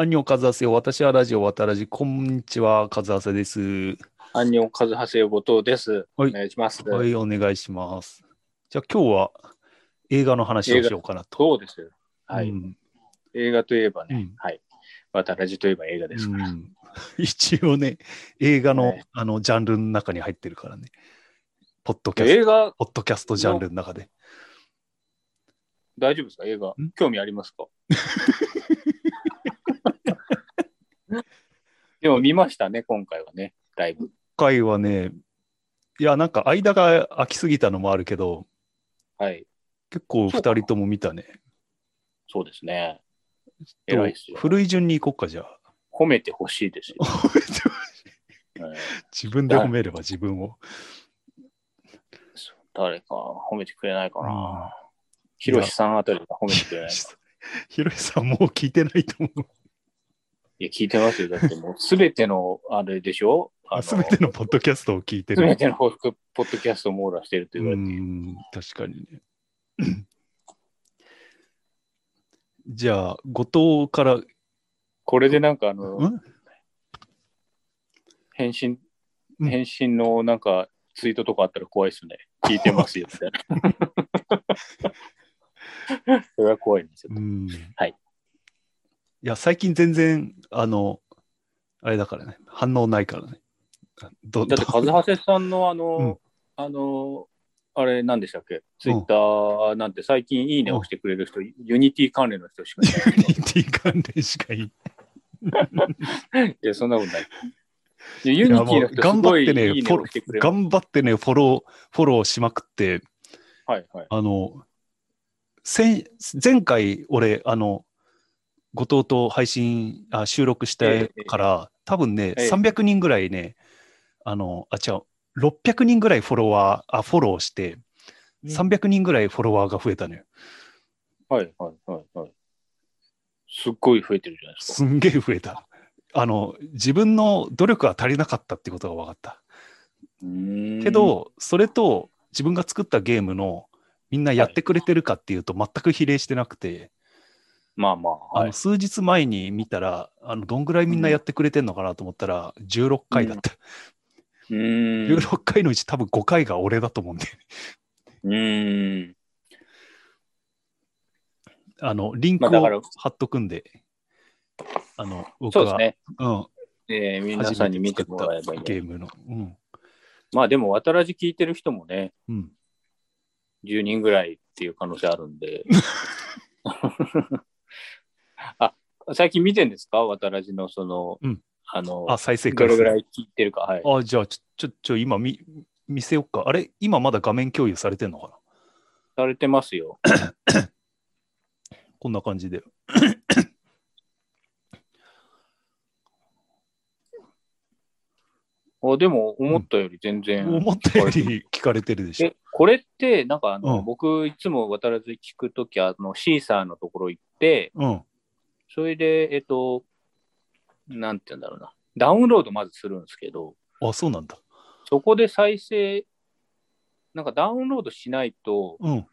アンニョンカズハセよ。私はラジオ渡らじ。こんにちは、カズハセです。アンニョンカズハセヨ後藤です。はいお願いします。はい、お願いします。じゃあ今日は映画の話をしようかなと。そうですよ。はい、うん映画といえばね、うんはい。渡らじといえば映画ですから。うん 一応ね、映画の,、はいあのジャンルの中に入ってるからね。ポッドキャスト、映画、ポッドキャストジャンルの中で。大丈夫ですか？映画ん？興味ありますか？でも見ましたね、今回はね、だいぶ。今回はね、いや、なんか間が空きすぎたのもあるけど、はい。結構二人とも見たね。そうですね。偉いっすよ。古い順に行こうか、じゃあ。褒めてほしいですよ。はい自分で褒めれば自分を。誰か褒めてくれないかうんな。ひろしさんあたりが褒めてくれないか。ひろしさんもう聞いてないと思う。いや、聞いてますよ。だってもう、すべての、あれでしょ？すべてのポッドキャストを聞いてる。すべてのポッドポッドキャストを網羅してるとう言われている。ん、確かにね。じゃあ、後藤から、これでなんかあの、ん？返信、うん返信のなんかツイートとかあったら怖いですね。聞いてますよ、みたいな。それは怖いんですよ。うん。はい。いや、最近全然、あの、あれだからね、反応ないからね。どだって、どカズハセさんのあの、うんあの、あれ何でしたっけ？ツイッターなんて最近いいねをしてくれる人、ユニティ関連の人しかいない。ユニティ関連しかいい。いや、そんなことない。いやユニティの人す頑張ってね、いいね。頑張ってね、フォロー、フォローしまくって、はいはい。あの、先前回、俺、あの、後藤と配信、あ収録してから、多分ね、ええ300人ぐらいね、あの、あ、違う、600人ぐらいフォロワー、あ、フォローして、300人ぐらいフォロワーが増えたのよ。はいはいはいはい。すっごい増えてるじゃないですか。すんげえ増えた。あの、自分の努力が足りなかったってことが分かった。け、ど、それと自分が作ったゲームのみんなやってくれてるかっていうと全く比例してなくて、まあまあ、はいあの。数日前に見たらあのどんぐらいみんなやってくれてんのかなと思ったら16回だった、うーん。16回のうち多分5回が俺だと思うんでうーん。あのリンクまあだからを貼っとくんで、あの僕がそうですね。うん、えー皆さんに見てもらえばいい、ね。ゲームの、うんまあでも、渡らじ聞いてる人もね、うん、10人ぐらいっていう可能性あるんで。あ、最近見てんですか？渡らじのその、うん。あの、あ再生回数。どれぐらい聞いてるか？はい。あじゃあちょちょちょ今見見せよっか。あれ今まだ画面共有されてんのかな？されてますよ。こんな感じで。あでも、思ったより全然。思ったより聞かれてるでしょ。え、これって、なんかあの、うん。僕、いつも渡らず聞くとき、あの、シーサーのところ行って、うんそれで、えっと、なんて言うんだろうな。ダウンロードまずするんですけど、あそうなんだそこで再生、なんかダウンロードしないと、うん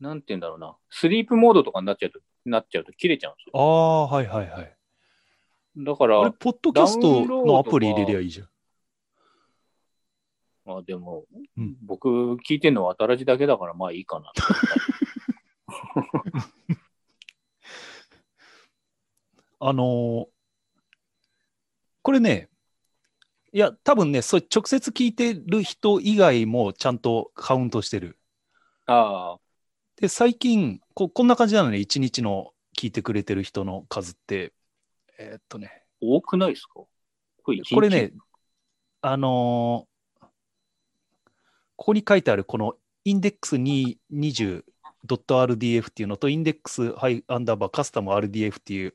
なんて言うんだろうな。スリープモードとかになっちゃうと、なっちゃうと切れちゃうんですあよ。あはいはいはいだかあれ、ら、ポッドキャストのアプリ入れりゃいいじゃん。まあでも、うん僕聞いてるのは新しだけだから、まあいいかな。あのーこれね、いや、多分ね、それ直接聞いてる人以外もちゃんとカウントしてる。ああ、で、最近こ、こんな感じなのね、1日の聞いてくれてる人の数って。えーっとね、多くないですか？これね、あのーここに書いてあるこのインデックス 20.rdf っていうのと、インデックスハイアンダーバーカスタム RDF っていう、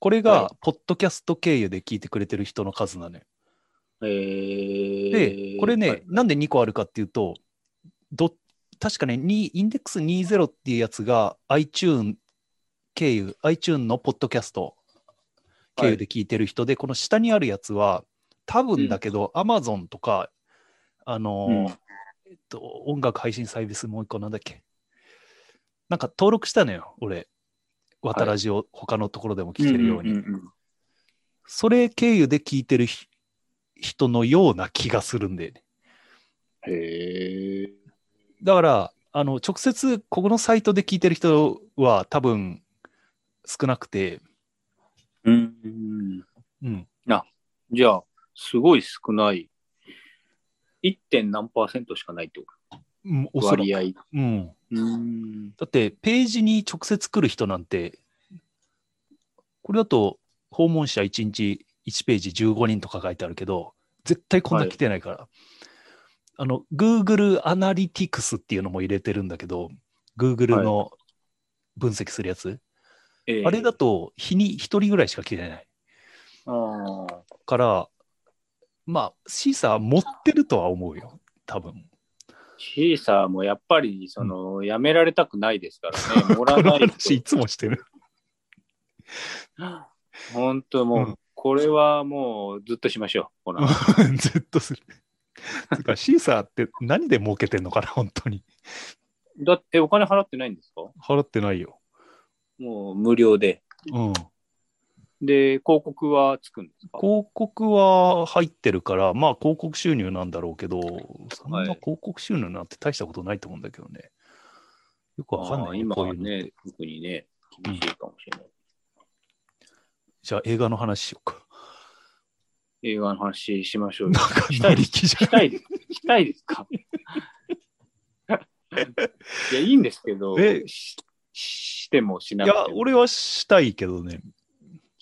これはが、ポッドキャスト経由で聞いてくれてる人の数なのよ。えー、で、これね、はいなんで2個あるかっていうと、ど確かね、にインデックス20っていうやつが iTune 経由、iTune のポッドキャスト経由で聞いてる人で、この下にあるやつは、多分だけど、Amazon とか、あのーうんえっと、音楽配信サービスもう一個なんだっけ？なんか登録したのよ、俺。渡らじを他のところでも聞けるように。それ経由で聞いてるひ人のような気がするんで、ね、へえ。だから、あの、直接ここのサイトで聞いてる人は多分少なくて、うんうん。うん。じゃあ、すごい少ない。1. 点何パーセントしかないってこうんとおそらく割合。うん。うん。だって、ページに直接来る人なんて、これだと訪問者1日1ページ15人とか書いてあるけど、絶対こんな来てないから。あの、Google アナリティクスっていうのも入れてるんだけど、Google の分析するやつ。ええあれだと、日に1人ぐらいしか来てないああ。から、まあ、シーサー持ってるとは思うよ、多分。シーサーもやっぱり、その、やめられたくないですからね。もらない話いつもしてる。本当もう、うんこれはもうずっとしましょう。ずっとする。つうか、シーサーって何で儲けてんのかな、本当に。だってお金払ってないんですか？払ってないよ。もう無料で。うん。で、広告はつくんですか？広告は入ってるから、まあ広告収入なんだろうけど、そんなはい広告収入なんて大したことないと思うんだけどね。よくわかんないね、今ね、特にね、厳しいかもしれない。じゃあ映画の話しようか。映画の話しましょうよ。なんかしたいです。したいです。したいですか？いや、いいんですけど、えししてもしいや、なくても、俺はしたいけどね。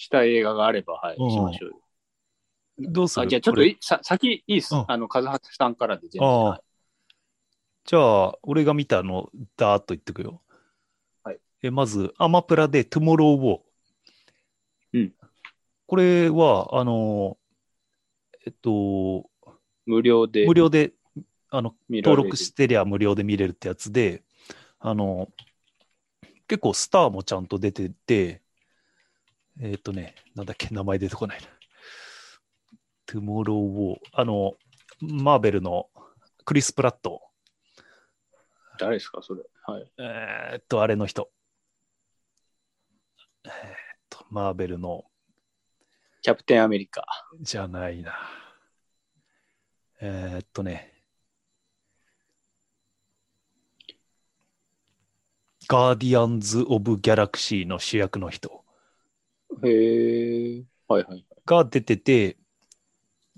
したい映画があれば、はい、うんしましょうよ。あどうする？じゃあちょっとさ先いいっす。うんあの、カズハさんからで全然。ああはいじゃあ、俺が見たの、だーっと言ってくよ。はい。え、まず、アマプラで、トゥモロー・ウォー。うん。これは、あの、えっと、無料で無料で、あの、見られる登録してりゃ無料で見れるってやつで、あの、結構スターもちゃんと出てて、えっ、とね、なんだっけ、名前出てこないな。トゥモロー・ウォー。あの、マーベルのクリス・プラット。誰ですか、それ？はい。えーっと、あれの人。えーっと、マーベルの、キャプテンアメリカ。じゃないな。えーっとね。ガーディアンズ・オブ・ギャラクシーの主役の人へえ。はいはい。が出てて、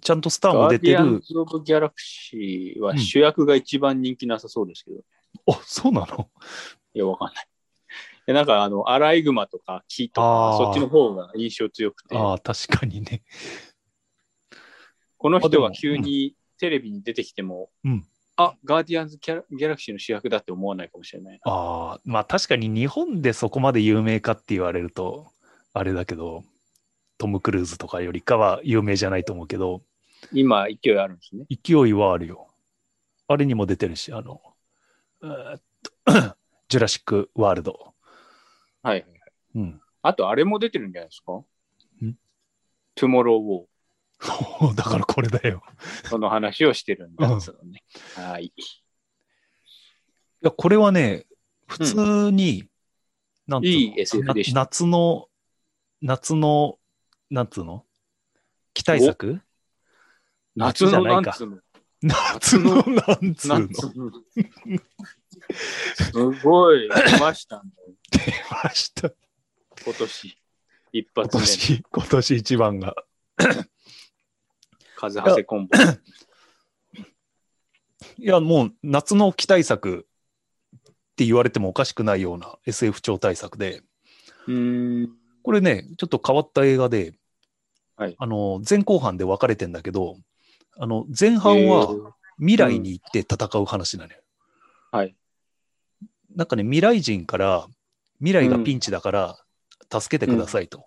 ちゃんとスターもガ出てーディアンる。ズ・オブ・ギャラクシーはうん主役が一番人気なさそうですけど。あ、そうなの？いや、わかんない。なんか、あの、アライグマとか木とか、そっちの方が印象強くて、ああ、確かにね。この人が急にテレビに出てきても、うんあ、ガーディアンズギャラ・ギャラクシーの主役だって思わないかもしれないな。ああ、まあ確かに日本でそこまで有名かって言われると、あれだけど、トム・クルーズとかよりかは有名じゃないと思うけど、今、勢いあるんですね。勢いはあるよ。あれにも出てるし、あの、ジュラシック・ワールド。はいはいはい。うん。あと、あれも出てるんじゃないですか？ん？トゥモロー・ウォー。だからこれだよ。その話をしてるんだ、うん。はい。いや、これはね、普通に、なんつうの？いい SF でしたな夏の、夏の、なんつうの？期待作？夏のじゃないんつうの？夏の、なんつうの？すごい、出ましたね。出ました。今年。一今発目の年、今年一番が。風ハセコンボ。いや、もう夏の期待作って言われてもおかしくないような SF 超大作で、うーん。これね、ちょっと変わった映画で、はいあの、前後半で分かれてんだけど、あの、前半は未来に行って戦う話なのよ。はい。なんかね、未来人から、未来がピンチだから助けてくださいと。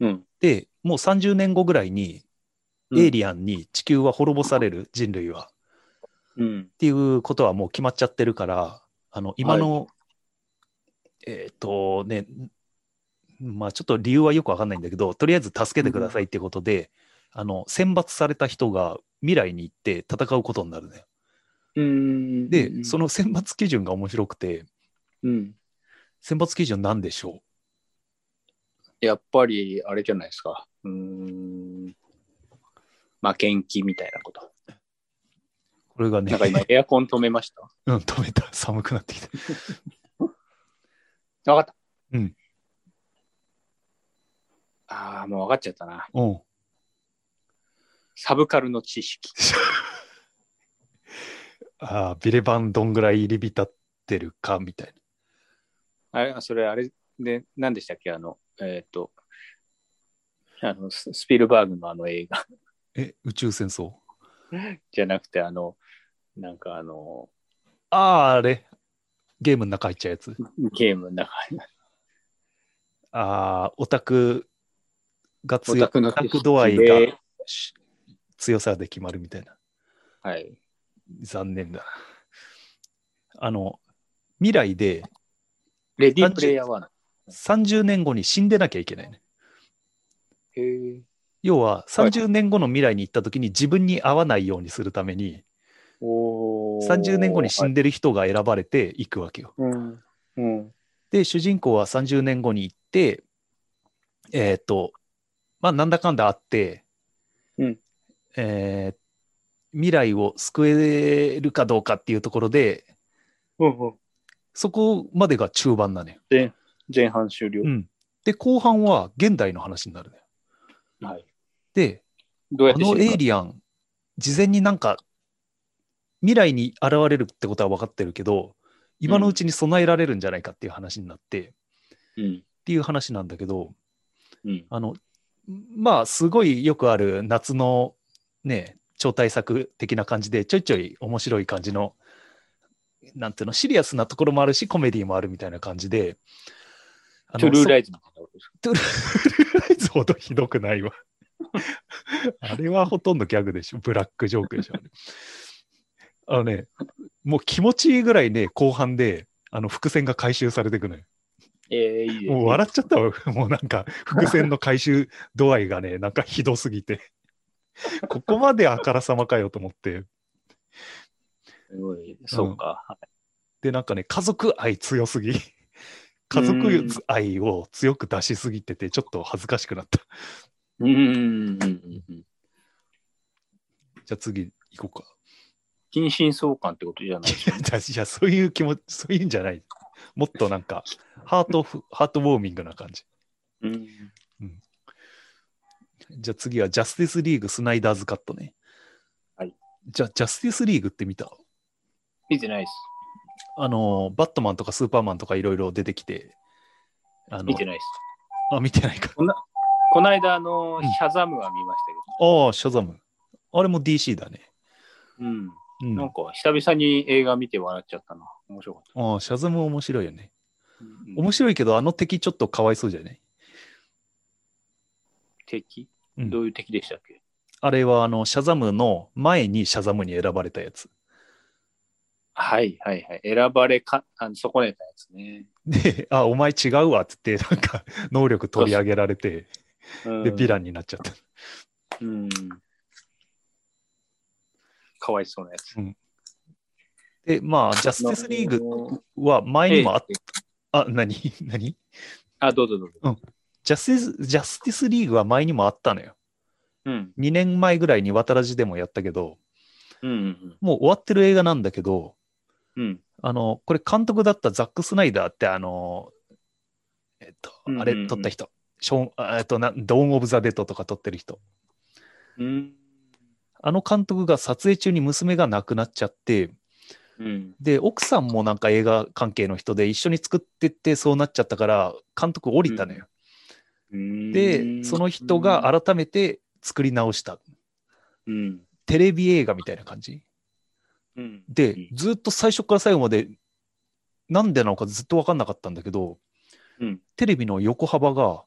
うん。で、もう30年後ぐらいに、うんエイリアンに地球は滅ぼされる、人類は。うん。っていうことはもう決まっちゃってるから、あの、今の、えっ、とね、まあちょっと理由はよくわかんないんだけど、とりあえず助けてくださいってことで、あの、選抜された人が未来に行って戦うことになるね。うーん。で、その選抜基準が面白くて、うん。選抜基準なんでしょやっぱり、あれじゃないですか。うーん。負けん気みたいなこと。これがねなん、か今、エアコン止めました？うん、止めた。寒くなってきた。わかった。うん。ああ、もう分かっちゃったな。うん。サブカルの知識。ああ、ビレバンどんぐらい入り浸ってるかみたいあれ、それ、あれで、何でしたっけ？あの、えっ、と、あの、ススピルバーグのあの映画な。え、宇宙戦争？じゃなくて、あの、なんかあの、ああ、あれ。ゲームの中入っちゃうやつ。ゲームの中に、ああ、オタクがオ強い。タクのオタク度合いでがし強さで決まるみたいな。はい。残念だな。あの、未来でレディープレイヤー1。30年後に死んでなきゃいけないね。へえ。要は30年後の未来に行った時に自分に合わないようにするためにおー30年後に死んでる人が選ばれていくわけよ。うん。うん。で、主人公は30年後に行って、えっ、と、まあ、なんだかんだあって、うんえー未来を救えるかどうかっていうところで、うんうん。そこまでが中盤なのよ。前半終了う。ん。で、後半は現代の話になるのよ。はい。で、どうやあのエイリアン、事前になんか、未来に現れるってことは分かってるけど、今のうちに備えられるんじゃないかっていう話になって、っうん。ていう話なんだけど、うん。あの、まあ、すごいよくある夏のね、超大作的な感じで、ちょいちょい面白い感じの、なんていうの、シリアスなところもあるし、コメディもあるみたいな感じで、あのトゥルーライイズみたいなことですか？トゥルーライズほどひどくないわ。あれはほとんどギャグでしょ。ブラックジョークでしょ。あのね、もう気持ちいいぐらいね、後半で、あの、伏線が回収されていくのよ。ええいいもう笑っちゃったわ。もうなんか、伏線の回収度合いがね、なんかひどすぎて。ここまであからさまかよと思って。すごい。そうか。で、なんかね、家族愛強すぎ。家族愛を強く出しすぎてて、ちょっと恥ずかしくなった。うんうんうんうんうん。じゃあ次行こうか。近親相関ってことじゃない じゃあそういう気持ち、そういうんじゃない。もっとなんか、ハートフ、ハートウォーミングな感じ。うん。じゃあ次はジャスティスリーグスナイダーズカットね。はい。じゃあ、ジャスティスリーグって見た？見てないです。あの、バットマンとかスーパーマンとかいろいろ出てきて、あの見てないです。あ、見てないか。この間、あの、うんシャザムは見ましたけああ、シャザム。あれも DC だね。ど。うん。うん。なんか、久々に映画見て笑っちゃったな。面白かった。ああ、シャザム面白いよね。うん面白いけど、あの敵ちょっとかわいそうじゃない？敵？うんどういう敵でしたっけ？あれは、あの、シャザムの前にシャザムに選ばれたやつ。はいはいはい。選ばれか、あの損ねたやつね。で、あ、お前違うわって言って、なんか、能力取り上げられて、うんで、ヴィランになっちゃった。うん。かわいそうなやつ。で、まあ、ジャスティスリーグは前にもあっええあ、何？何？あ、どうぞどうぞ。ジャスティス、ジャスティスリーグは前にもあったのよ。うん。2年前ぐらいに渡らじでもやったけど、うんうんもう終わってる映画なんだけど、うん。うん。あの、これ監督だったザック・スナイダーって、あの、えっとうんうんう、んあれ撮った人、ショーン、あえっと、なドーン・オブ・ザ・デッドとか撮ってる人。うん。あの監督が撮影中に娘が亡くなっちゃって、うん。で、奥さんもなんか映画関係の人で一緒に作ってってそうなっちゃったから、監督降りたのよ。で、その人が改めて作り直した。うん。テレビ映画みたいな感じ。うん。でうん、ずっと最初から最後まで、なんでなのかずっと分かんなかったんだけど、うんテレビの横幅が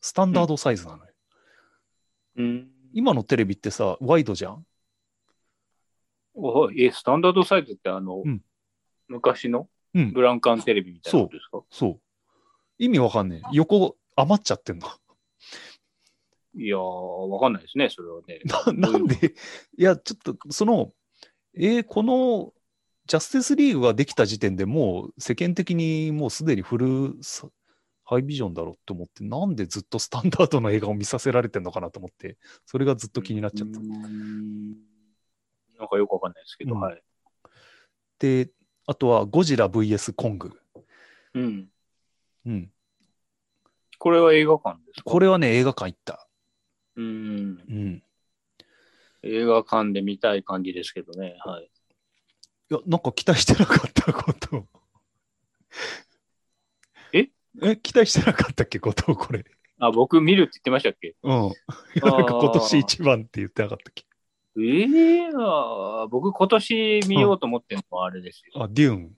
スタンダードサイズなのよ。うん。今のテレビってさ、ワイドじゃんえ、スタンダードサイズってあの、うん昔の？うんブランカンテレビみたいなことですか、そう。意味わかんねえ。横余っちゃってんの。いやー、わかんないですね、それはね。ななんで、いや、ちょっと、その、えーこの、ジャスティスリーグができた時点でもう世間的にもうすでに古さハイビジョンだろうって思って、なんでずっとスタンダードの映画を見させられてんのかなと思って、それがずっと気になっちゃった。なんかよくわかんないですけど、うんはい。で、あとはゴジラ VS コング。うん。うん。これは映画館ですか？これはね、映画館行った。うん。うん。映画館で見たい感じですけどね。はい。いや、なんか期待してなかったことを。え？え、期待してなかったっけ、ことをこれ。あ、僕見るって言ってましたっけ？うん。なんか今年一番って言ってなかったっけ。ええあー僕今年見ようと思ってるのはあれですよ。あ、デューン。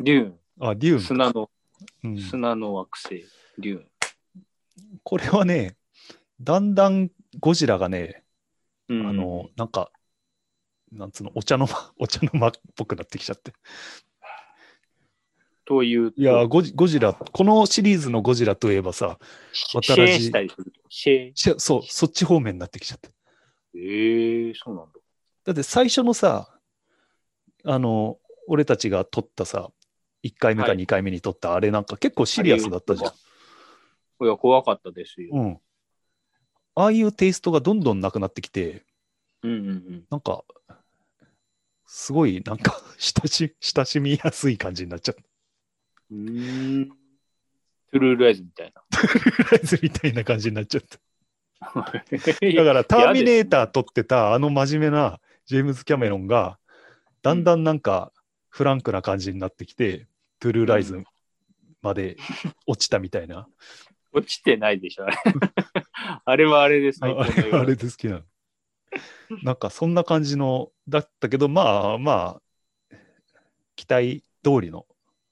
デューあ、デューン。ン。砂の、うん、砂の惑星。デューン。これはね、だんだんゴジラがね、うんあの、なんか、なんつうの、お茶の間、お茶の間っぽくなってきちゃって。というと。いやゴジ、ゴジラ、このシリーズのゴジラといえばさ、シ渡らじェーしたりすると。シェー。しそう、そっち方面になってきちゃって。ええそうなんだ。だって最初のさ、あの、俺たちが撮ったさ、1回目かはい2回目に撮ったあれなんか結構シリアスだったじゃん。いや、怖かったですよ。うん。ああいうテイストがどんどんなくなってきて、うんうんうん。なんか、すごいなんか 親し親しみやすい感じになっちゃった。うーん。トゥルーライズみたいな。ライズみたいな感じになっちゃった。だ だから、ターミネーター撮ってたあの真面目なジェームズ・キャメロンが、だんだんなんかフランクな感じになってきて、トゥルーライズまで落ちたみたいな。落ちてないでしょ、あれ。あれはあれであ最高あれはあれで好きなの。なんかそんな感じの、だったけど、まあまあ、期待通りの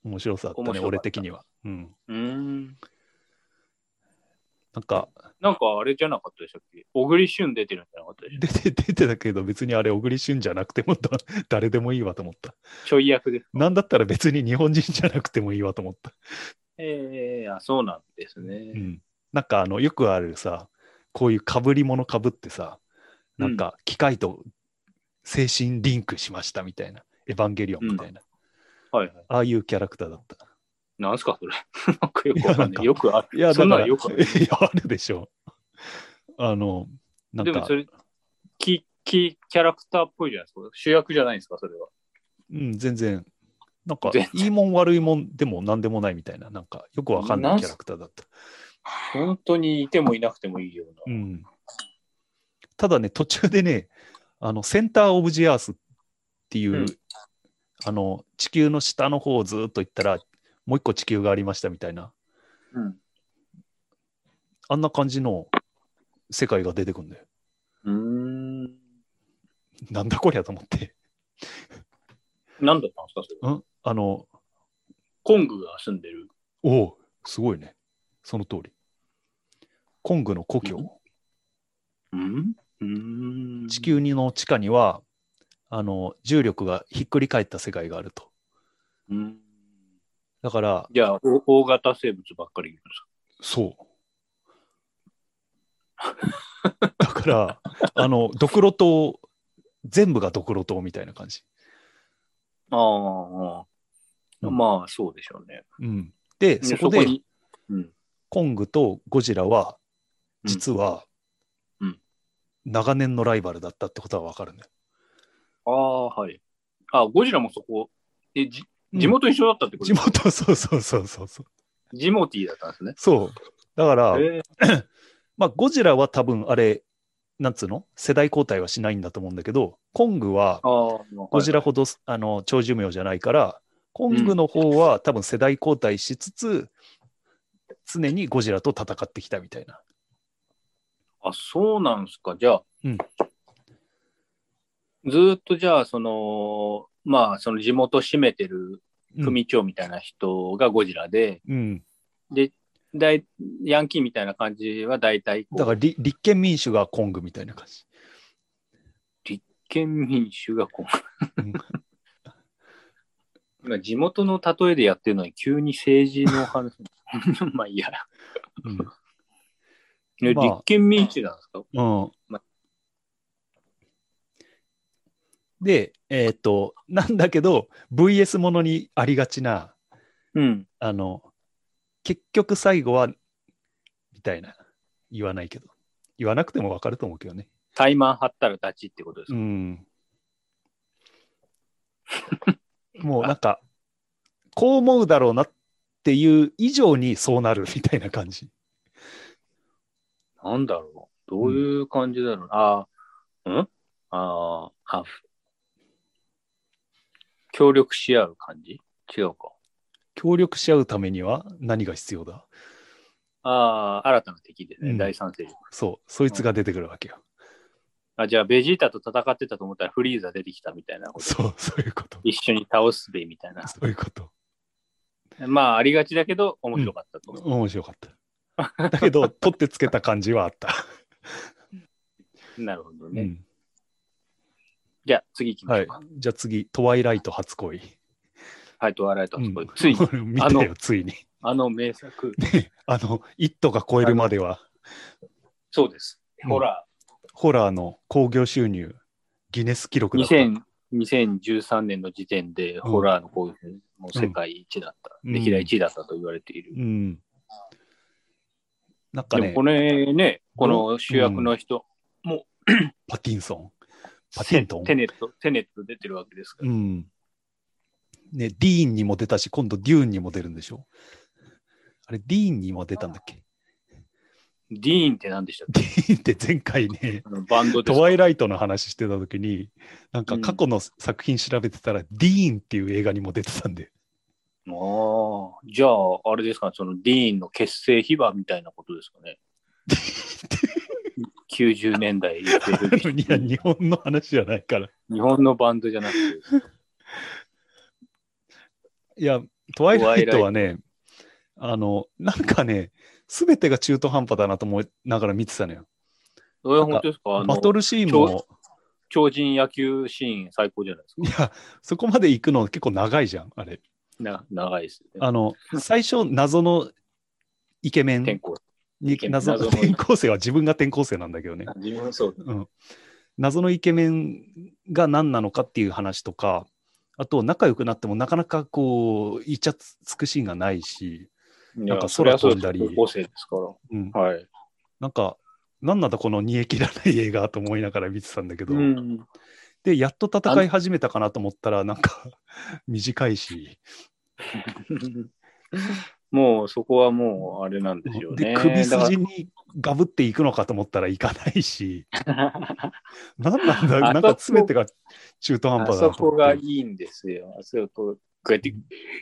面白さだったね、た俺的には。うん。うーん。なんか、なんかあれじゃなかったでしたっけ？小栗旬出てるんじゃなかったでしょ出て、出てたけど、別にあれ、小栗旬じゃなくてもだ 誰でもいいわと思った。ちょい役です。なんだったら別に日本人じゃなくてもいいわと思った。ええあ、そうなんですね。うん。なんか、あの、よくあるさ、こういう被り物被ってさ、なんか、機械と精神リンクしましたみたいな、エヴァンゲリオンみたいな、はいはい。ああいうキャラクターだった。なんすか、それ。なんかよくわかんない。ある。いや、そんよくある。や、あるでしょ。あの、なんかでもそ、れ、キキキャラクターっぽいじゃないですか。主役じゃないんですか、それは。うん、全然、なんか全、いいもん悪いもんでも何でもないみたいな、なんか、よくわかんなないキャラクターだった。本当にいてもいなくてもいいような。うん。ただね、途中でね、あの、センターオブジアースっていう、うんあの、地球の下の方をずっと行ったら、もう一個地球がありましたみたいな、うん。あんな感じの世界が出てくるんだよ。うーん。なんだこりゃと思って。何だったんですか、それは。うん？あの、コングが住んでる。おお、すごいね。その通り。コングの故郷？うんうーん。地球の地下には、あの、重力がひっくり返った世界があると。うん。だから、じゃあ、お大型生物ばっかりいるんですそう。だから、あの、ドクロ島、全部がドクロ島みたいな感じ。かああ、うんまあ、そうでしょうね。うん。で、そこで、に、うん。コングとゴジラは、実は、うん長年のライバルだったってことはわかるんだよ。ああ、はい。あ、ゴジラもそこ、え、じうん地元一緒だったってこと地元、そうそうそうそうそう。ジモティーだったんですね。そう。だから、えまあ、ゴジラは多分あれ、なんつうの？世代交代はしないんだと思うんだけど、コングはゴジラほど、あの長寿命じゃないから、コングの方は多分世代交代しつつ、常にゴジラと戦ってきたみたいな。あ、そうなんですか。じゃあ、うんずーっとじゃあ、その、まあ、その地元占めてるうん組長みたいな人がゴジラで、うん。で、だいヤンキーみたいな感じは大体だからり立憲民主がコングみたいな感じ。立憲民主がこう、うん 今地元の例えでやってるのに急に政治の話。まあいいや。うんねまあ立憲民主なんですか？うんまで、えっ、と、なんだけど、VS ものにありがちな、うん。あの、結局最後は、みたいな。言わないけど。言わなくてもわかると思うけどね。タイマン張ったら立ちってことですか、うん。もうなんか、こう思うだろうなっていう以上にそうなるみたいな感じ。なんだろうどういう感じだろう、ああ、ん？ああ、あふ協力し合う感じ？違うか。協力し合うためには何が必要だ？ああ、新たな敵ですね、うん第三勢力。そう、そいつが出てくるわけよ。あ、じゃあ、ベジータと戦ってたと思ったらフリーザ出てきたみたいなこと？そう、そういうこと。一緒に倒すべみたいな。そういうこと。まあ、ありがちだけど、面白かったと。面白かった。だけど、取ってつけた感じはあった。なるほどね。うん、じゃあ、次行きまはいしょうか。。じゃあ次、トワイライト初恋。はい、トワイライト初恋うんついに、見あのてよ、ついに。あの名作。あの、イットが超えるまでは、そうです。うんホラホラーの興行収入、ギネス記録ー。だった。2000 2013年の時点で、ホラーのこういうもう世界一だった、うん歴代一位だったと言われている。うん。なんかねでもこ、れね、この主役の人、パティンソン。パティント。ンテネット、テネット出てるわけですから。うん。ね、ディーンにも出たし、今度デューンにも出るんでしょ？あれ、ディーンにも出たんだっけ？ディーンって何でしたっディーンって前回ね、バンドトワイライトの話してた時に、なんか過去の作品調べてたら、ディーンっていう映画にも出てたんで、ああ、じゃあ、あれですか、そのディーンの結成秘話みたいなことですかね？90年代 いや、日本の話じゃないから。日本のバンドじゃなくて、いや、トワイライトはね、あの、なんかね、すべてが中途半端だなと思いながら見てたのよ。それは本当ですか？バトルシーンも、超人野球シーン最高じゃないですか？いや、そこまで行くの結構長いじゃん、あれ。な長いですよね。あの、最初、謎のイケメン転校。謎の転校生は自分が転校生なんだけどね。自分はそう。うん、謎のイケメンが何なのかっていう話とか、あと仲良くなってもなかなかこう、イチャつくシーンがないし、なんか空飛んだりです高校生ですかうん、ら。はい。なんか、なんなんだこの煮え切らない映画と思いながら見てたんだけど、うん。で、やっと戦い始めたかなと思ったら、なんか 短いし、もうそこはもうあれなんですよね。で、首だ筋にガブっていくのかと思ったらいかないし、なんなんだ、あなんか全てが中途半あ端だそなと思って。こがいいんですよ。あそこ、こうやって、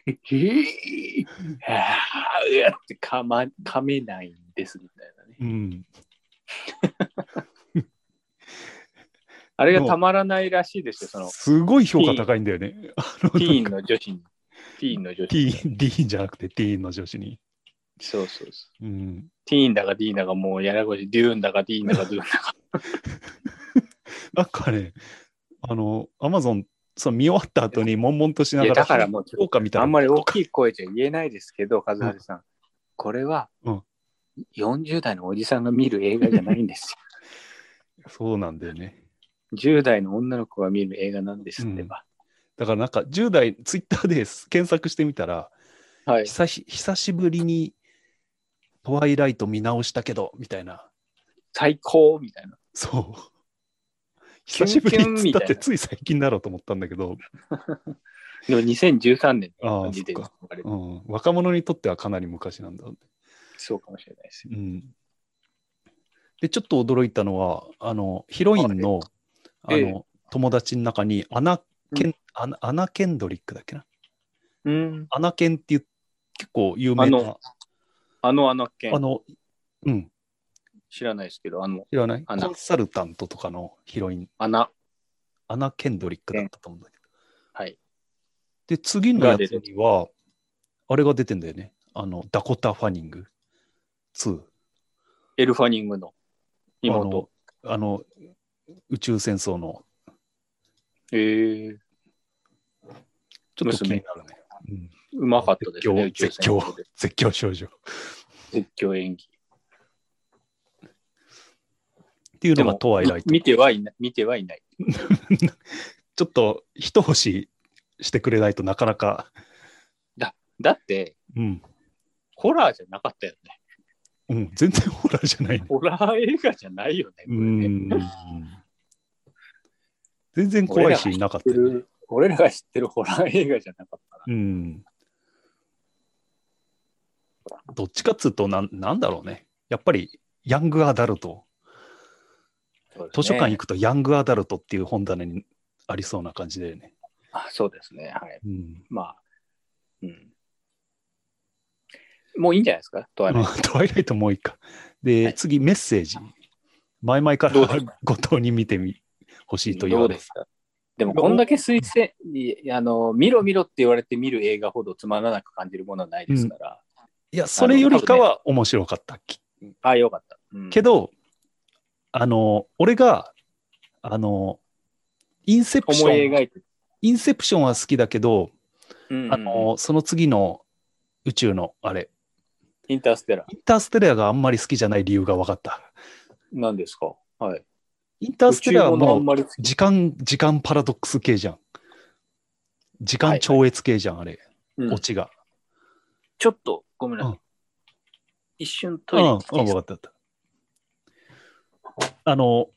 へぇはぁうやってかま、噛めないんですみたいなね。うん、あれがたまらないらしいですよ、その、すごい評価高いんだよね。ティーンの女子に。ティーンの女子に。ティーン、ディーンじゃなくてティーンの女子に。そうそうそう。うん、ティーンだかディーンだかもうややこしい。デューンだかディーンだかドゥーンだか。なんかね、あの、アマゾン、そう見終わった後に悶々としないがや、ら、だからもう評価見たら、あんまり大きい声じゃ言えないですけど、和春さん。これはうん、40代のおじさんが見る映画じゃないんですよ。そうなんだよね。10代の女の子が見る映画なんですってば。だからなんか10代、ツイッターで検索してみたら、はい。久し久しぶりにトワイライト見直したけど、みたいな。最高みたいな。そう。久しぶりっつってつい最近だろうと思ったんだけど、でも2013年の時点でうん。若者にとってはかなり昔なんだ。そうかもしれないですよ。うん。で、ちょっと驚いたのは、あの、ヒロインの、あええの、友達の中に、アナケン、うアナアナ・ケンドリックだっけな。うん。アナケンっていう結構有名なあの、あのアナケン、あの、うん、知らないですけど、あの、知らない？あのコンサルタントとかのヒロイン、アナ。アナ・ケンドリックだったと思うんだけど。はい。で、次のやつには、あれが出てんだよね。あの、ダコタ・ファニング2。エルファニングの妹。あの、あの宇宙戦争の、ええちょっと気になるね。うんうまかったですね、絶叫絶叫少女。絶叫演技。っていうのがトワイライト。見てはいない。見てはいない。ちょっと一星してくれないとなかなか、だって、うん、ホラーじゃなかったよね。うん、全然ホラーじゃない。ホラー映画じゃないよね。こうん。全然怖いシーンなかったよね。俺らが知ってるホラー映画じゃなかったな。うん。どっちかっつうとなん、なんだろうね。やっぱり、ヤングアダルト。ね図書館行くとヤングアダルトっていう本棚にありそうな感じだよね。あそうですね。はい。うん。まあ、うん。もういいんじゃないですか、トワイライトトワイライトもういいか。で、はい次、メッセージ。前々から後藤に見てみ欲しいと言われどうですか？でも、こんだけ推薦に、あの、見ろ見ろって言われて見る映画ほどつまらなく感じるものはないですから。いや、それよりかは面白かった。きああ、よかった。うんけど、あの、俺が、あの、インセプション、思い描いて、インセプションは好きだけど、うんうんあの、その次の宇宙のあれ、インターステラー。インターステラーがあんまり好きじゃない理由が分かった。何ですか？はい。インターステラー宇宙物あも時間、時間パラドックス系じゃん。時間超越系じゃん、あれ、うんオチが。ちょっと、ごめんなさい。うん一瞬トイレ行っていいですか分かった分かった。あの、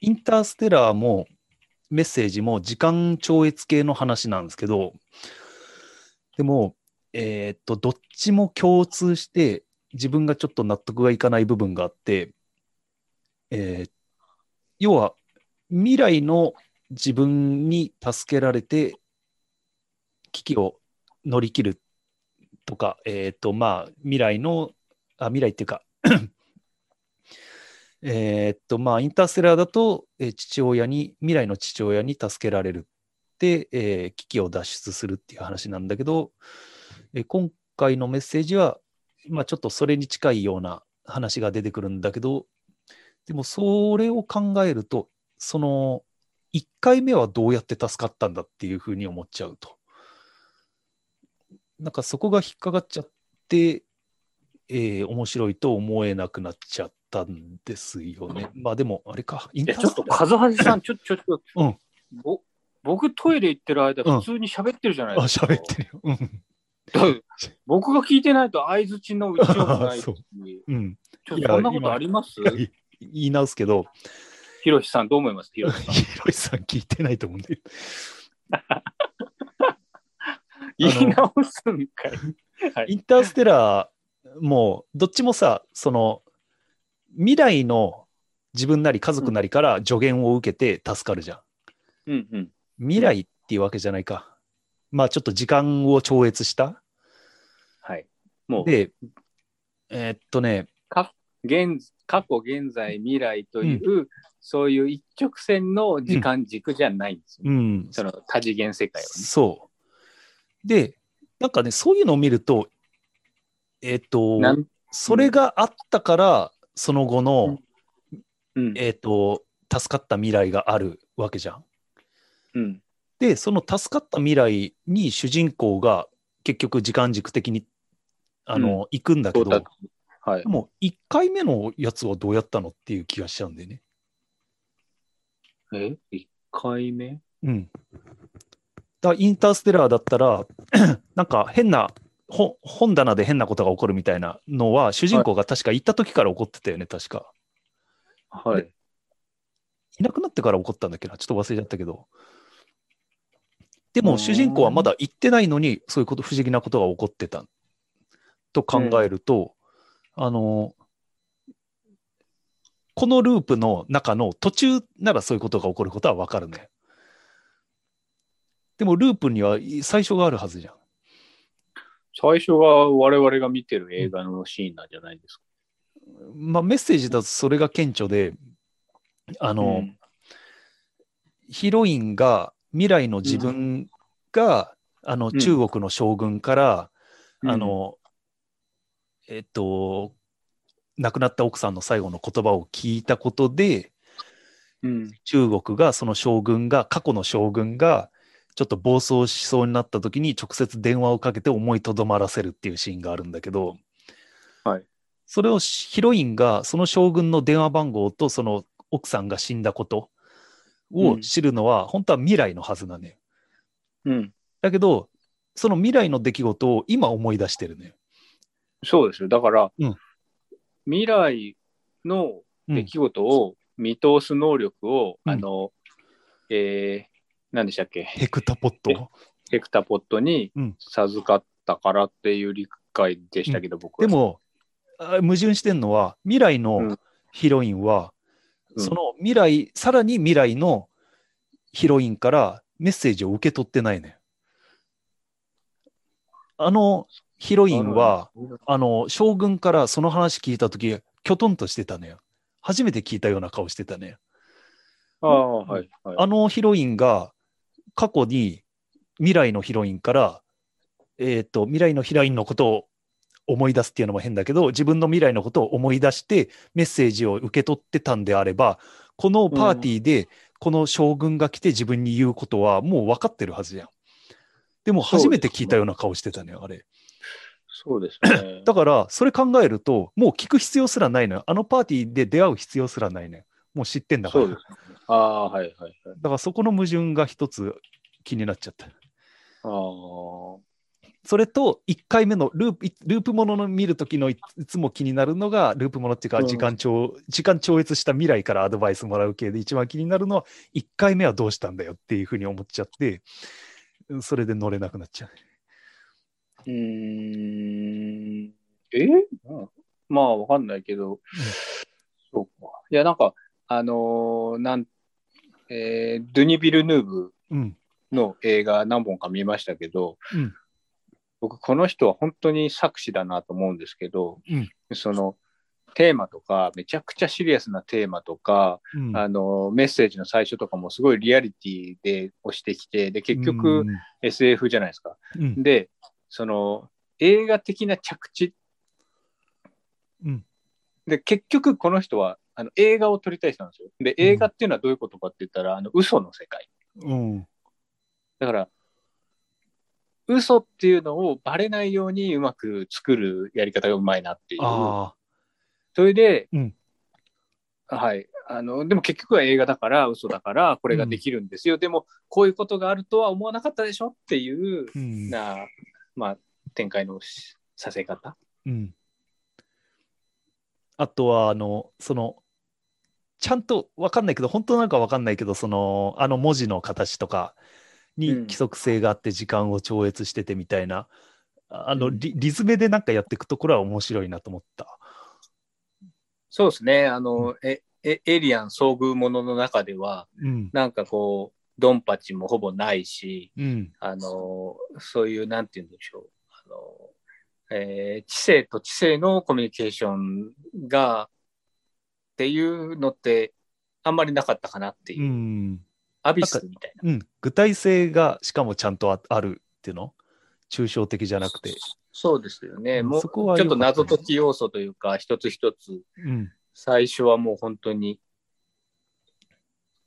インターステラーもメッセージも時間超越系の話なんですけど、でも、えーっと、どっちも共通して自分がちょっと納得がいかない部分があって、えー要は未来の自分に助けられて危機を乗り切るとか、えーっと、まあ、未来の、あ、未来っていうか、えっと、まあ、インターステラーだと、えー父親に、未来の父親に助けられるって、えー危機を脱出するっていう話なんだけど、えー今回のメッセージは、まあ、ちょっとそれに近いような話が出てくるんだけど、でもそれを考えると、その1回目はどうやって助かったんだっていうふうに思っちゃうと。なんかそこが引っかかっちゃって、えー面白いと思えなくなっちゃったんですよね。まあでも、あれか、インいや、ちょっと、カズハジさん、ちょ、ちょ、ちょ、うんぼ僕トイレ行ってる間、うん普通に喋ってるじゃないあ、ですか。喋ってるよ。うん。僕が聞いてないと相づちの打ちようもないし、そうちうん。ょっとそんなことあります？言い直すけど、ひろしさん、どう思います？ひろしさん。ひろしさん聞いてないと思うんで。言い直すんかい。はいインターステラーも、どっちもさ、その、未来の自分なり家族なりから助言を受けて助かるじゃん。うんうん。未来っていうわけじゃないか。まあちょっと時間を超越した。はい。もう、で、えーっとね、現過去、現在、未来という、そういう一直線の時間軸じゃないんですよ。うん、その多次元世界はね。そう。で、なんかね、そういうのを見ると、えーっと、なんそれがあったから、その後の、うんえーっと、助かった未来があるわけじゃん。うんで、その助かった未来に主人公が結局時間軸的にあの、行くんだけど、はいで。も1回目のやつはどうやったのっていう気がしちゃうんだよね。え ?1 回目？うん。だインターステラーだったら、なんか変な、ほ本棚で変なことが起こるみたいなのは、主人公が確か行った時から起こってたよね、確か。はい。いなくなってから起こったんだっけな、ちょっと忘れちゃったけど。でも、うん主人公はまだ行ってないのに、そういうこと、不思議なことが起こってたと考えると、あの、このループの中の途中ならそういうことが起こることはわかるね。でも、ループには最初があるはずじゃん。最初が我々が見てる映画のシーンなんじゃないですか。まあ、メッセージだとそれが顕著で、あの、うんヒロインが未来の自分が、あのん中国の将軍から、うんあのえっと亡くなった奥さんの最後の言葉を聞いたことでうん。中国がその将軍が過去の将軍がちょっと暴走しそうになった時に直接電話をかけて思いとどまらせるっていうシーンがあるんだけど、はいそれをヒロインがその将軍の電話番号とその奥さんが死んだことを知るのは、本当は未来のはずなのよ。うん。だけど、その未来の出来事を今思い出してるのよ。そうですよ。だから、うん未来のうん出来事を見通す能力を、うんあの、えー、何でしたっけ？ヘクタポット？ヘクタポットにうん授かったからっていう理解でしたけど、僕は。で、も、あ矛盾してんのは、未来うのんヒロインは、うんその未来、さらに未来のヒロインからメッセージを受け取ってないね。あのヒロインは、あの、将軍からその話聞いたとき、きょとんとしてたのよ。初めて聞いたような顔してたね。ああ、はい、はい。あのヒロインが過去に未来のヒロインから、えっ、と、未来のヒロインのことを思い出すっていうのも変だけど、自分の未来のことを思い出してメッセージを受け取ってたんであれば、このパーティーでこの将軍が来て自分に言うことはもう分かってるはずやん。でも初めて聞いたような顔してたのよ、あれ。そうですね。だから、それ考えると、もう聞く必要すらないのよ。あのパーティーで出会う必要すらないのよ。もう知ってんだから。そうですね。ああ、はい、はい、はい。だからそこの矛盾が一つ気になっちゃった。ああ。それと1回目のループ、ループものの見るときのいいつも気になるのが、ループものっていうかうん時間超、時間超越した未来からアドバイスもらう系で一番気になるのは、1回目はどうしたんだよっていうふうに思っちゃって、それで乗れなくなっちゃう。うーん。え？うんまあ、わかんないけど、そうか。いや、なんか、あのーなん、えードゥニ・ビルヌーブうん。の映画何本か見ましたけど、うん僕、この人は本当に作詞だなと思うんですけど、うんその、テーマとか、めちゃくちゃシリアスなテーマとか、うんあの、メッセージの最初とかもすごいリアリティで押してきて、で、結局、SF じゃないですか。うん、うんで、その、映画的な着地。うんで、結局この人は、あの、映画を撮りたい人なんですよ。で、映画っていうのはどういうことかって言ったら、あの、嘘の世界。うん。だから、嘘っていうのをバレないようにうまく作るやり方がうまいなっていう。それで、うんはい。あの、でも結局は映画だから、嘘だから、これができるんですよ。でも、こういうことがあるとは思わなかったでしょっていう、うん。な、まあ、展開のしさせ方？うん。あとは、あの、その、ちゃんとわかんないけど、本当なのかわかんないけど、その、あの文字の形とかにうん規則性があって時間を超越しててみたいな、あのうんリ、リズムでなんかやっていくところは面白いなと思った。そうですね。あの、え、えエイリアン遭遇ものの中では、うん。なんかこう、ドンパチもほぼないし、うん。あの、そういう、なんて言うんでしょう。あの、えー知性と知性のコミュニケーションが、っていうのって、あんまりなかったかなっていうう。ん。アビスみたいな。うん。具体性がしかもちゃんとああるっていうの？抽象的じゃなくて。そうですよね。もう、ちょっと謎解き要素というか、一つ一つ、うん。最初はもう本当に、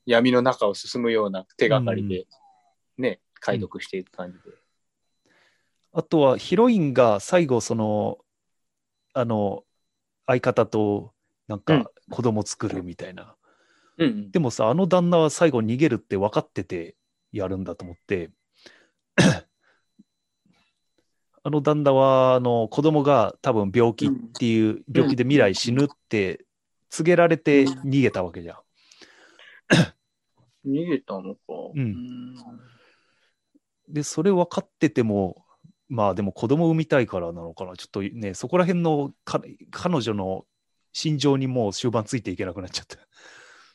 闇の中を進むような手がかりで、ね、解読していく感じで。あとはヒロインが最後そのあの相方となんうん。か子供作るみたいな、うんうん。でもさあの旦那は最後逃げるって分かっててやるんだと思って。あの旦那はあの子供が多分病気っていう、病気で未来死ぬって告げられて逃げたわけじゃん。逃げたのか。うんんで、それ分かってても、まあでも子供産みたいからなのかな。ちょっとね、そこら辺のか彼女の心情にもう終盤ついていけなくなっちゃった。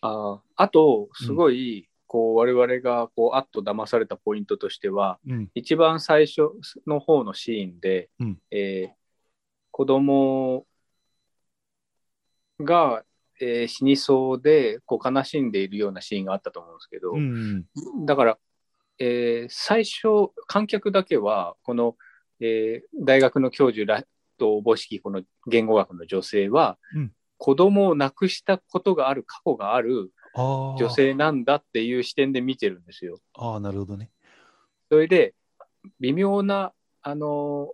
あーあと、すごい、こう、我々が、こう、あっと騙されたポイントとしては、うん。一番最初の方のシーンで、うんえー子供が、えー死にそうで、こう、悲しんでいるようなシーンがあったと思うんですけど、うん。だから、えー最初、観客だけは、この、えー大学の教授らとおぼしきこの言語学の女性は、うん子供を亡くしたことがある、過去がある。女。性なんだっていう視点で見てるんですよ。ああ、なるほどね。それで、微妙な、あの、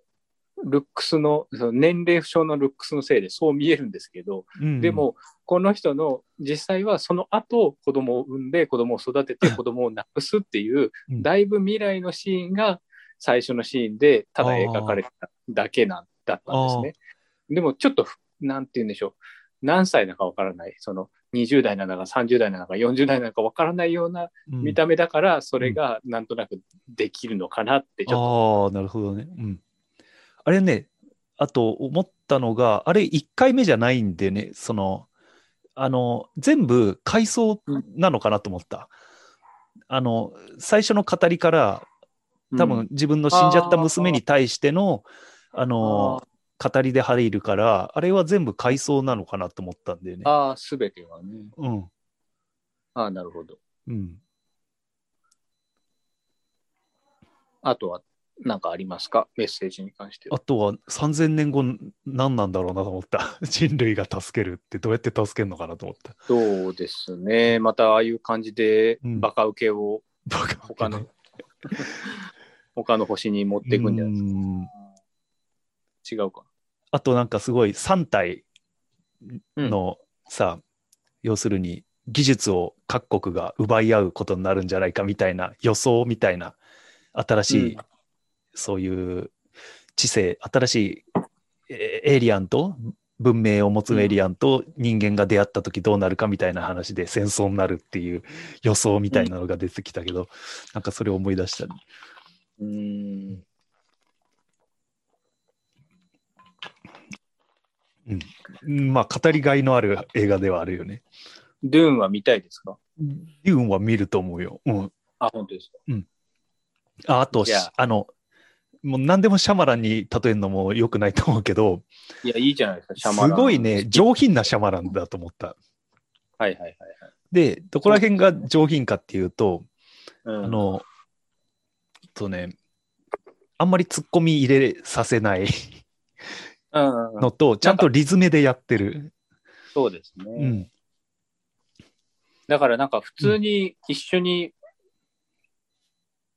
ルックスの、その年齢不詳のルックスのせいでそう見えるんですけど、うん、で、も、この人の実際はその後子供を産んで子供を育てて 子供を亡くすっていう、うんだいぶ未来のシーンが最初のシーンでただ描かれただけなんだったんですね。でもちょっとふ、なんて言うんでしょう。何歳なのかわからない。その20代なのか30代なのか40代なのかわからないようなうん見た目だから、それがなんとなくできるのかなってちょっああ、なるほどね。うん。あれね、あと思ったのが、あれ1回目じゃないんでね、その、あの、全部回想なのかなと思った。あの、最初の語りから、と。多うん分自分の死んじゃった娘に対しての、あの、語りで入るから、あれは全部回想なのかなと思ったんだよね。ああ、すべてはね。うん。ああ、なるほど。うん。あとは何かありますか？メッセージに関しては。あとは3000年後何なんだろうなと思った。人類が助けるってどうやって助けるのかなと思った。そうですね。またああいう感じでうんバカ受けを他の、他の星に持っていくんじゃないですか？うん違うか。あとなんかすごい3体うんのさ、要するに技術を各国が奪い合うことになるんじゃないかみたいな予想みたいな新しい、うんそういう知性新しいえエイリアンと文明を持つエイリアンと人間が出会った時どうなるかみたいな話で戦争になるっていう予想みたいなのが出てきたけど、なんかそれを思い出した。うーん。うんまあ語りがいのある映画ではあるよね。ドゥーンは見たいですか？デューンは見ると思うよ。うん。あ、本当ですか？ああとあの、もう何でもシャマランに例えるのも良くないと思うけど、いや、いいじゃないですか、シャすマラン。ごいね、上品なシャマランだと思った。はいはいはいはい。で、どこら辺が上品かっていうと、うん、あの、とね、あんまり突っ込み入れさせないうんうん、のと、ちゃんとリズムでやってる。そうですね。うん。だからなんか普通に一緒に、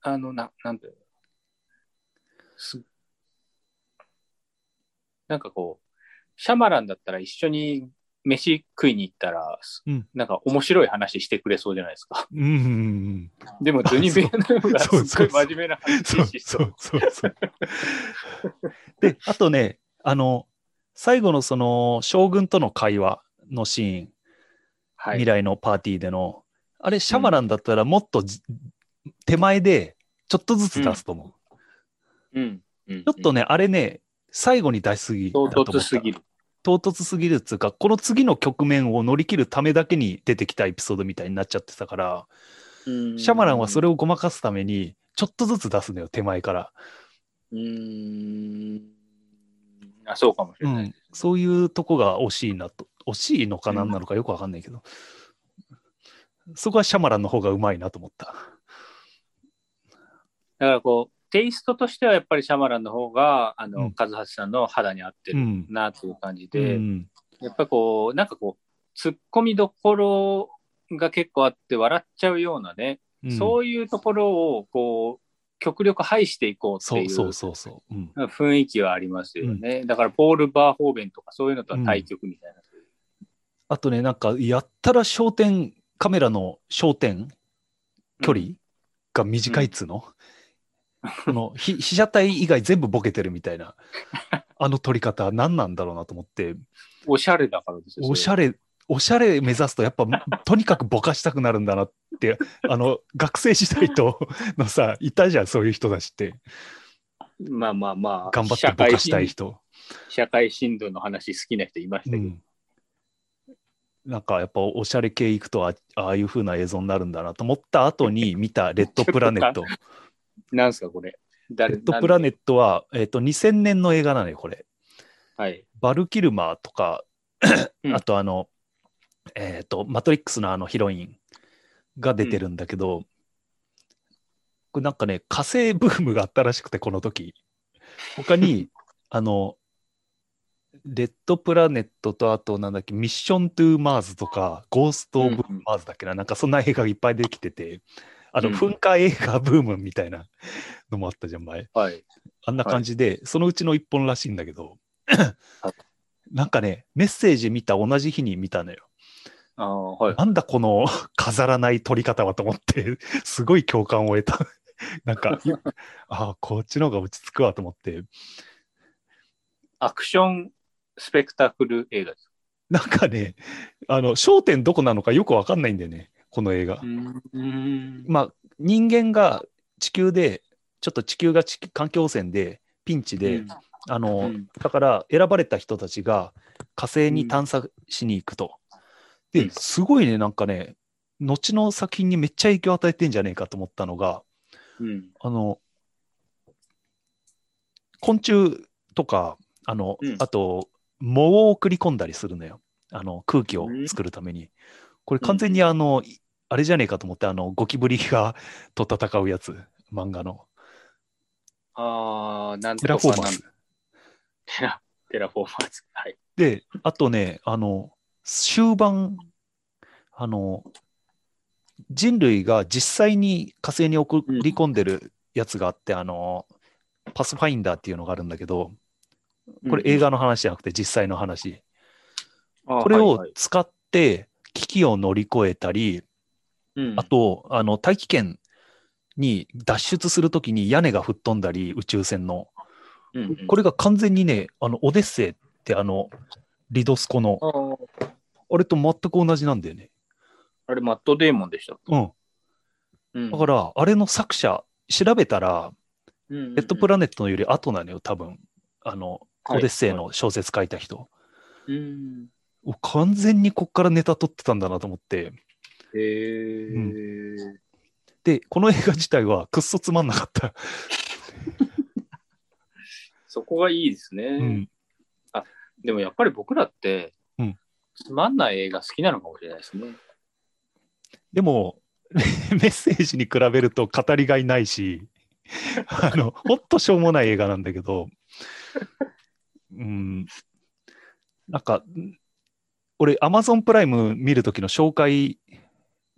あの、な、なんていうなんかこう、シャマランだったら一緒に飯食いに行ったら、うんなんか面白い話してくれそうじゃないですか。うんうんうん。でも、ドゥニベアが すごい真面目な話しそ。そううそうそう。で、あとね、あの、最後のその将軍との会話のシーン、はい。未来のパーティーでの、あれ、シャマランだったらもっとじ手前でちょっとずつ出すと思う。うん。うんちょっとね、あれね、最後に出しすぎだ唐と思った。突すぎる。唐突すぎるっつうか、この次の局面を乗り切るためだけに出てきたエピソードみたいになっちゃってたから、シャマランはそれを。をごまかすために、ちょっとずつ出すのよ、手前から。うーん。あ、そうかもしれない。うん、そういうとこが惜しいなと。惜しいのかなんなのかよくわかんないけど、そこはシャマランの方がうまいなと思った。だからこう、テイストとしてはやっぱりシャマランの方が、あの、うん。カズハシさんの肌に合ってるうん。なという感じうで、ん、やっぱこう、なんかこう、突っ込みどころが結構あって笑っちゃうようなね、うん。そういうところをこう、極力排していこうっていう雰囲気はありますよね。だから、ポール・バーホーベンとかそういうのとは対極みたいな。あとね、なんか、やったら焦点、カメラの焦点距離が短いっつうの、このひ被写体以外全部ボケてるみたいな、あの撮り方、何なんだろうなと思って、おしゃれだからですよ。れ。おしゃれ、おしゃれ目指すと、やっぱ、とにかくぼかしたくなるんだなって、あの、学生時代とのさ、いたじゃん、そういう人たちって。まあまあまあ、頑張ってぼかしたい人。社会振動の話好きな人いましたけど。うん。なんかやっぱおしゃれ系行くとあああいう風な映像になるんだなと思った後に見たレッドプラネット。なんすか、これ？レ誰ッドプラネットは、えっ、と、2000年の映画なのよ、これ。はい。バルキルマーとか、うんあとあの、えっ、と、マトリックスのあのヒロインが出てるんだけど、これなんかね、火星ブームがあったらしくて、この時。他に、あの、レッドプラネットと、あとなんだっけ、ミッショントゥーマーズとか、ゴースト・オブ・マーズだっけな、なんかそんな映画がいっぱい出てきてて、あの、うん噴火映画ブームみたいなのもあったじゃん、前。はい。あんな感じで、そのうちの一本らしいんだけどはい、なんかね、メッセージ見た同じ日に見たのよ。ああ、はい。なんだこの 飾らない撮り方はと思って、すごい共感を得た。なんか、ああ、こっちの方が落ち着くわと思って、アクションスペクタクル映画です。なんかね、あの、焦点どこなのかよくわかんないんだよね、この映画。うん。まあ、人間が地球で、ちょっと地球が地球環境汚染で、ピンチで、うんあの、うんだから選ばれた人たちが火星に探査しに行くと。で、うんすごいね、なんかね、後の作品にめっちゃ影響を与えてんじゃねえかと思ったのが、うん。あの、昆虫とか、あの、うんあと、藻を送り込んだりするのよ。あの、空気を作るために。これ完全にあの、いあれじゃねえかと思って、あの、ゴキブリがと戦うやつ、漫画の。ああ、なんとテラフォーマーズ。テラ、テラフォーマーズ。はい。で、あとね、あの、終盤、あの、人類が実際に火星に送り込んでるやつがあって、あの、パスファインダーっていうのがあるんだけど、これ映画の話じゃなくて実際の話。画これを使って危機を乗り越えたり、あと、あの、大気圏に脱出するときに屋根が吹っ飛んだり、宇宙船の。これが完全にね、あの、オデッセイってあの、リドスコの、あれと全く同じなんだよね。あれ、マットデーモンでした。うん。うんだから、あれの作者、調べたら、うんレッドプラネットのより後なのよ、多分。あの、オデッセイの小説書いた人。完全にこっからネタ取ってたんだなと思って。へえ。で、この映画自体はくっそつまんなかった。そこがいいですうね。ん。でもやっぱり僕らってうん、つまんない映画好きなのかもしれないですね。でも、メッセージに比べると語りがいないし、あの、ほんとしょうもない映画なんだけど、うん、なんか、俺、アマゾンプライム見るときの紹介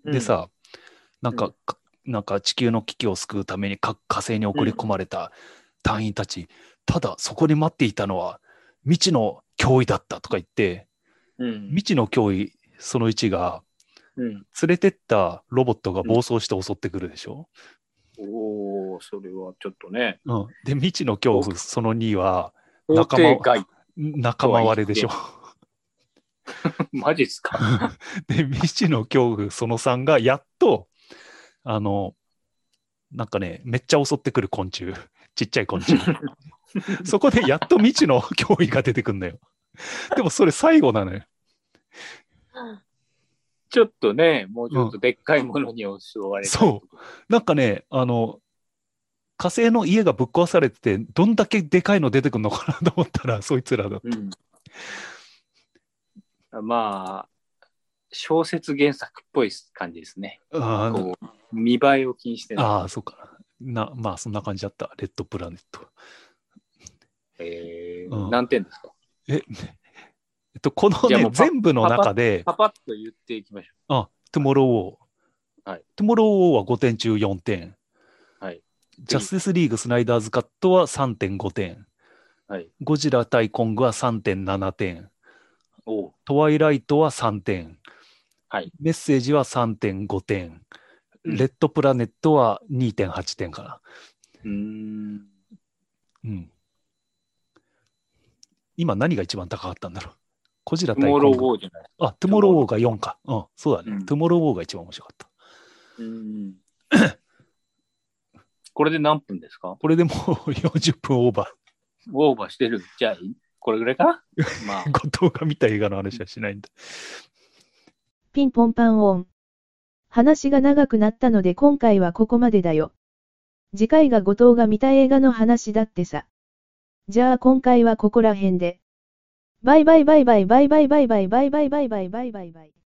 でさ、なんか、かなんか地球の危機を救うためにか火星に送り込まれた隊員たち、ただそこに待っていたのは未知の脅威だったとか言って、うん、未知の脅威その1が、うん。連れてったロボットが暴走して襲ってくるでしょ、おお、それはちょっとね。うん。で、未知の恐怖その2は想仲間。仲間割れでしょ？マジっすか？で、未知の恐怖その3がやっと、あの、なんかね、めっちゃ襲ってくる昆虫。ちっちゃい昆虫。そこでやっと未知の脅威が出てくるんだよ。でもそれ最後なのよ。ちょっとね、もうちょっとでっかいものに襲われたりとかなんかね、あの、火星の家がぶっ壊されてて、どんだけでかいの出てくるのかなと思ったら、そいつらだ。うん。まあ、小説原作っぽい感じですね。あーこう見栄えを気にして。あー、そうかな。な、まあ、そんな感じだった。レッドプラネット。えーうん何点ですか？え、えっと、このね全部の中で、パパッと言っていきましょあ、トゥモローウォー。はい。トゥモローウォーは5点中4点。はい。ジャスティスリーグスナイダーズカットは3.5点。う。はい。ゴジラ対コングは3.7点。トワイライトは3点。はい。メッセージは3.5点。うんレッドプラネットは2.8点かな。うーん。うん。今何が一番高かったんだろう？ゴジラ対コング。トゥモローウォーじゃない。あ、トゥモローウォーが4か。うん、そうだね。うんトゥモローウォーが一番面白かった。うん。これで何分ですか？これでもう 40分オーバー。オーバーしてる？じゃあ、これぐらいかな？まあ、後藤が見た映画の話はしないんだ。ピンポンパンオン。話が長くなったので今回はここまでだよ。次回が後藤が見た映画の話だってさ。じゃあ今回はここら辺で。バイバイバイバイバイバイバイバイバイバイバイバイバイバイ。